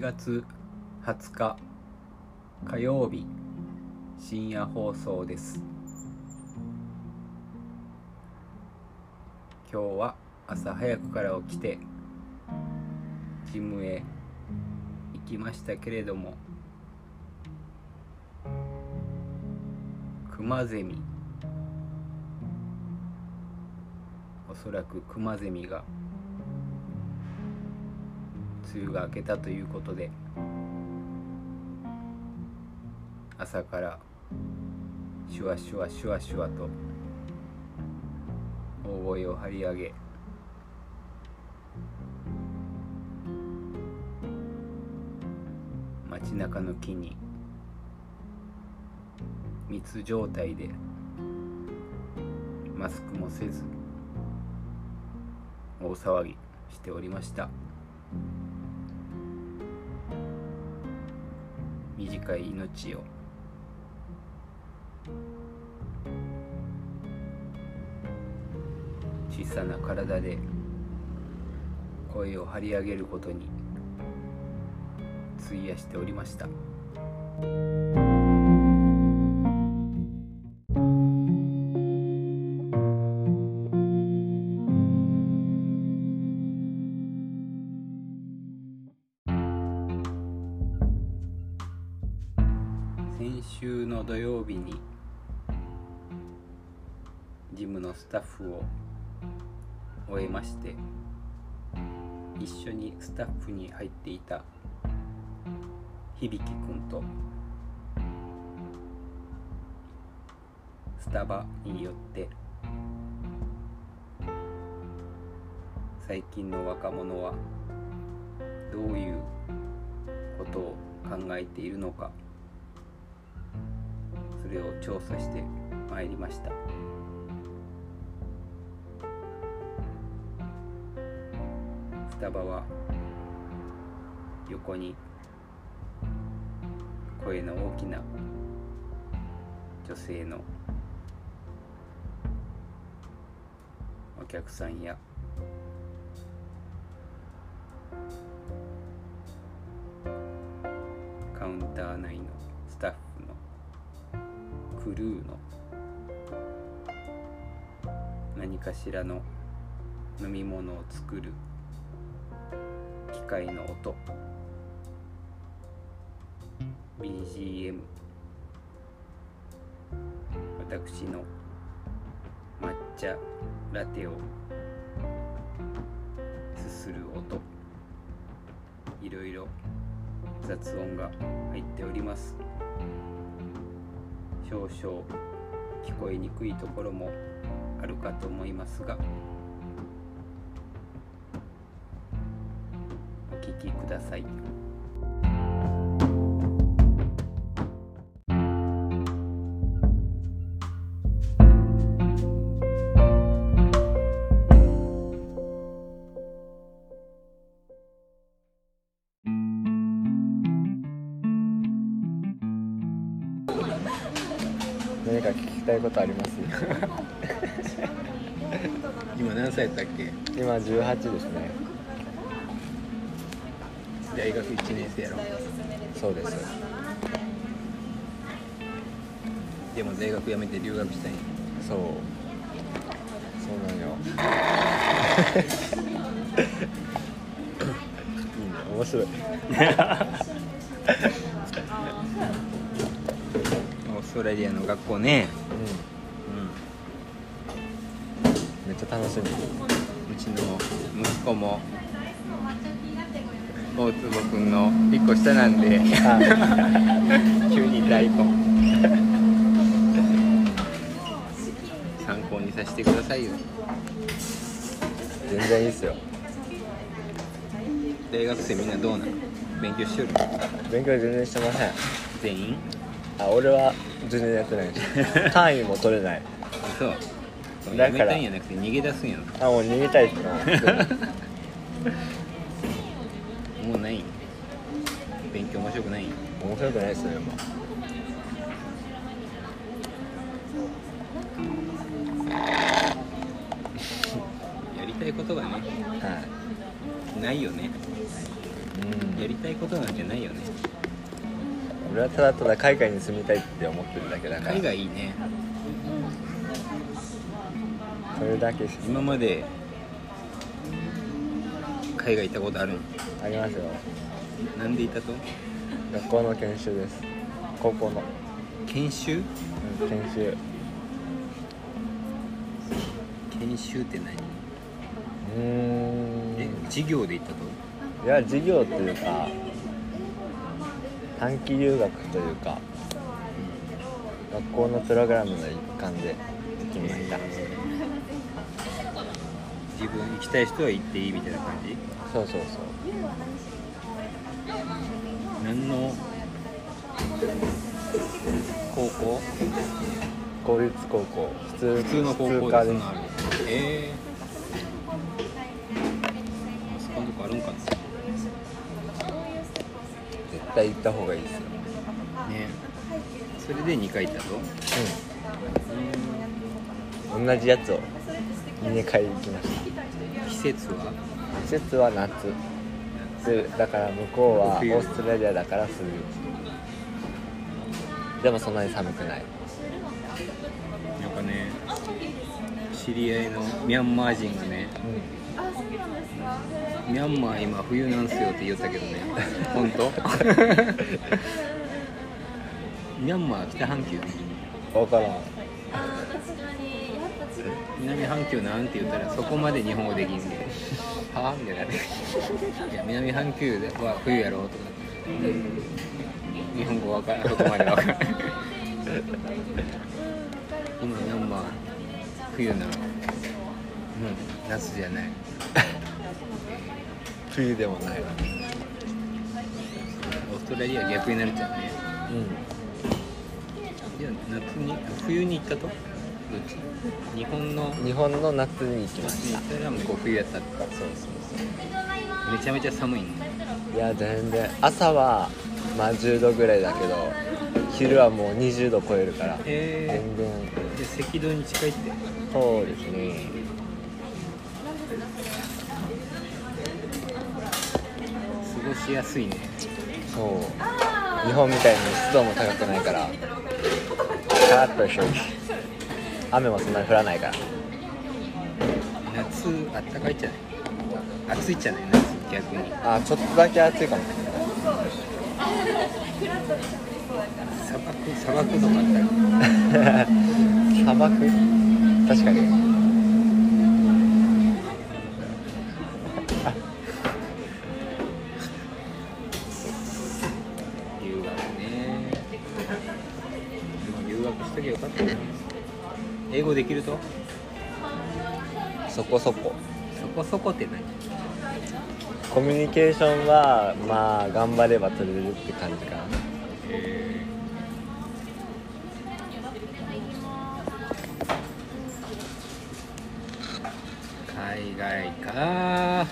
1月20日火曜日深夜放送です。今日は朝早くから起きてジムへ行きましたけれどもクマゼミおそらくクマゼミが梅雨が明けたということで朝からシュワシュワシュワシュワと大声を張り上げ街中の木に密状態でマスクもせず大騒ぎしておりました。短い命を。小さな体で声を張り上げることに費やしておりました。先週の土曜日にジムのスタッフを終えまして一緒にスタッフに入っていた響くんとスタバによって最近の若者はどういうことを考えているのかれを調査してまいりました。スタバは横に声の大きな女性のお客さんやクルーの。何かしらの飲み物を作る。機械の音。BGM 私の。抹茶ラテを。すする音。いろいろ雑音が入っております。少々聞こえにくいところもあるかと思いますがお聞きください。聞きたいことあります？今何歳だっけ？今18ですね。大学1年生やろ？そうです。でも大学辞めて留学したいそう。そうなんよ。いいね。面白い オーストラリアの学校ね。うん。めっちゃ楽しみ。うちの息子も大坪君の1個下なんで。急に大根参考にさせてくださいよ。全然いいっすよ。大学生みんなどうなの？勉強しとる？勉強全然してません。全員？あ俺は全然やってないし 単位も取れない。そう。そうだから。やめたんやなくて逃げ出すんやろあもう逃げたいっすな。もうない。ん勉強面白くない。ん面白くないっすよ今やりたいことがねはい。ないよね。うん。やりたいことなんてないよね俺はただただ海外に住みたいって思ってるだけだから。海外いいね。それだけし今まで海外行ったことあるんありますよ。なんで行ったと？学校の研修です。高校の、研修？うん、研修。研修って何？うーん。え授業で行ったと？いや授業っていうか短期留学というか学校のプログラムの一環で行きました、自分行きたい人は行っていいみたいな感じ？そうそうそう。何の高校？公立高校。普通普通の高校普通科です。えー、対行った方がいいですよ。ね。それで2回行ったとうん。同じやつを2回行きました。季節は？季節は夏。でだから向こうはオ冬ーストラリアだから冬。でもそんなに寒くない。なんかね知り合いのミャンマー人がねミャンマー今冬なんすよって言ったけどね。本当？ミャンマー北半球分からん。南半球なんて言ったらそこまで日本語できんで。はあみたいな。ねいや南半球では冬やろうとか。日本語わからん。そこまでわからん。今ミャンマー冬な。のうん夏じゃない冬でもないオーストラリア逆になるじゃんね。ういや夏に冬に行ったと？どっち？日本の？ん日本の夏に行きました。それは向こう冬やったってそうそうめちゃめちゃ寒いの。そういや全然。朝はまあ10度ぐらいだけど昼はもう20度超えるから。え全然。ー、で赤道に近いってそうですねしやすいね。そう。日本みたいに湿度も高くないから。カラッとしてるし雨もそんなに降らないから。夏あったかいじゃない暑いじゃない夏逆に。あちょっとだけ暑いかも。砂漠砂漠とかあったら 砂漠？確かに英語できると？そこそこ。そこそこって何？コミュニケーションはまあ頑張れば取れるって感じかな。え海外か